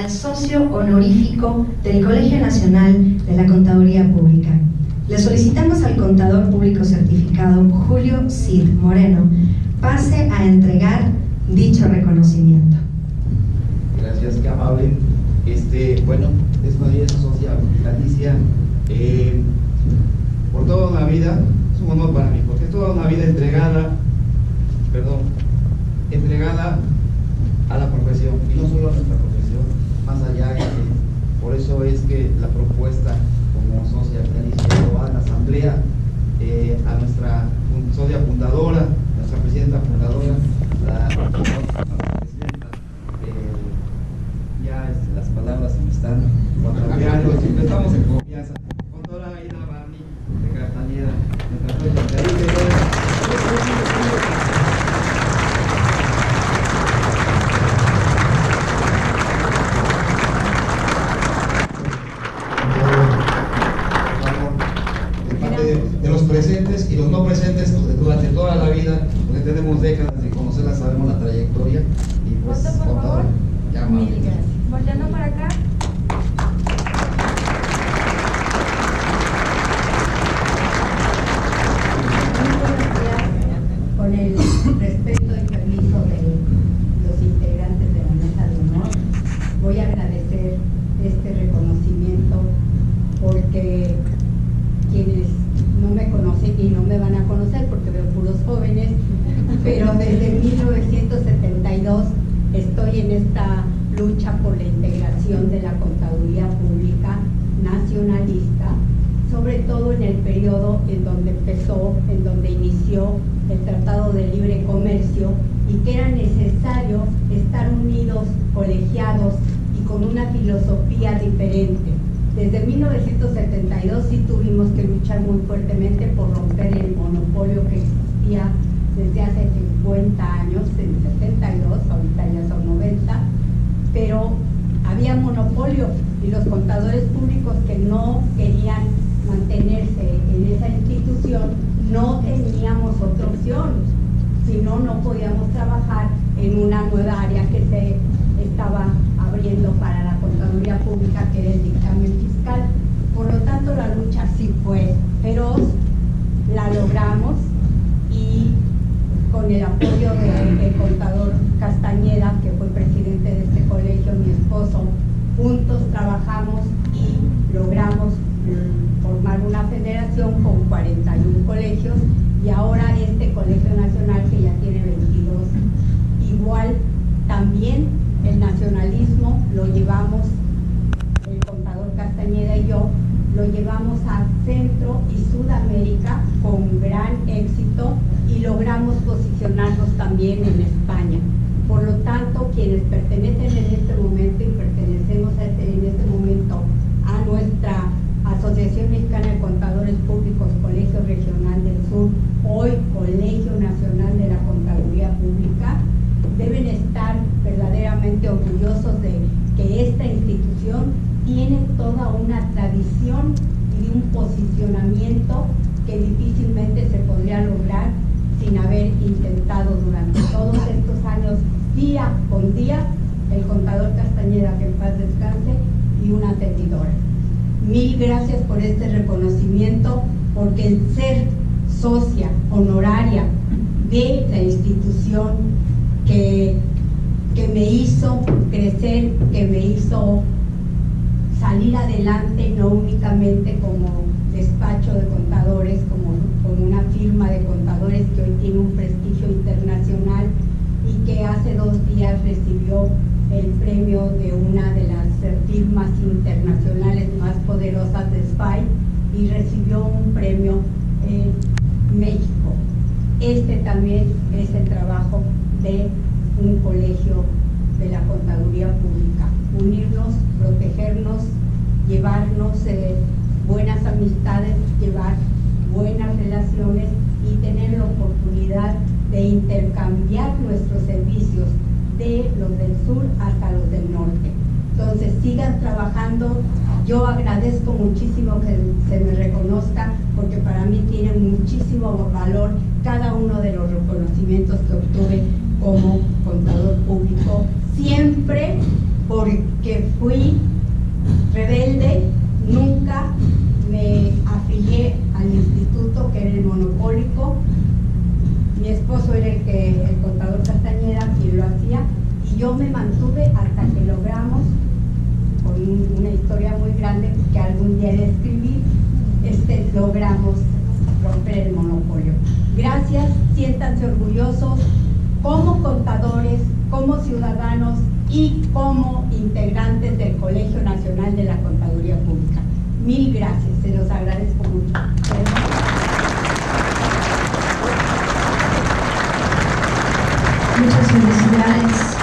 al socio honorífico del Colegio Nacional de la Contaduría Pública. Le solicitamos al contador público certificado Julio Cid Moreno pase a entregar dicho reconocimiento. Gracias, qué amable. Este, bueno, es María Social Galicia. Eh, por toda una vida, es un honor para mí, porque es toda una vida entregada, perdón, entregada a la profesión, y no solo a nuestra profesión, más allá de por eso es que la propuesta como Social Galicia lo va a la Asamblea, eh, a nuestra socia fundadora, nuestra presidenta fundadora, la, de los presentes y los no presentes pues, durante toda la vida, porque tenemos décadas de conocerla, sabemos la trayectoria y pues por favor. Ya, Mil gracias. Volteando para acá. Jóvenes, pero desde 1972 estoy en esta lucha por la integración de la contaduría pública nacionalista, sobre todo en el periodo en donde empezó, en donde inició el Tratado de Libre Comercio y que era necesario estar unidos, colegiados y con una filosofía diferente. Desde 1972 sí tuvimos que luchar muy fuertemente por romper el monopolio que existía desde hace 50 años, en 72, ahorita ya son 90, pero había monopolio y los contadores públicos que no querían mantenerse en esa institución no teníamos otra opción, si no, no podíamos trabajar en una nueva área que se estaba abriendo para la contaduría pública, que era el dictamen nacional que ya tiene 22. Igual también el nacionalismo lo llevamos, el contador Castañeda y yo, lo llevamos a Centro y Sudamérica con gran éxito y logramos posicionarnos también en España. Por lo tanto, quienes pertenecen en este momento verdaderamente orgullosos de que esta institución tiene toda una tradición y un posicionamiento que difícilmente se podría lograr sin haber intentado durante todos estos años, día con día, el contador Castañeda, que en paz descanse, y una servidora. Mil gracias por este reconocimiento, porque el ser socia honoraria de la institución que, que me hizo crecer, que me hizo salir adelante, no únicamente como despacho de contadores, como, como una firma de contadores que hoy tiene un prestigio internacional y que hace dos días recibió el premio de una de las firmas internacionales más poderosas de SPY y recibió un premio en México. Este también es el trabajo de un colegio de la contaduría pública. Unirnos, protegernos, llevarnos eh, buenas amistades, llevar buenas relaciones y tener la oportunidad de intercambiar nuestros servicios de los del sur hasta los del norte. Entonces sigan trabajando. Yo agradezco muchísimo que se me reconozca porque para mí tiene muchísimo valor cada uno de los reconocimientos que obtuve como contador público, siempre porque fui rebelde, nunca me afilié al instituto que era el monopólico. Mi esposo era el que el contador Castañeda quien lo hacía y yo me mantuve hasta que logramos con un- una historia muy grande que algún día le escribí, este, logramos romper el monopolio. Gracias, siéntanse orgullosos como contadores, como ciudadanos y como integrantes del Colegio Nacional de la Contaduría Pública. Mil gracias, se los agradezco mucho. Muchas felicidades.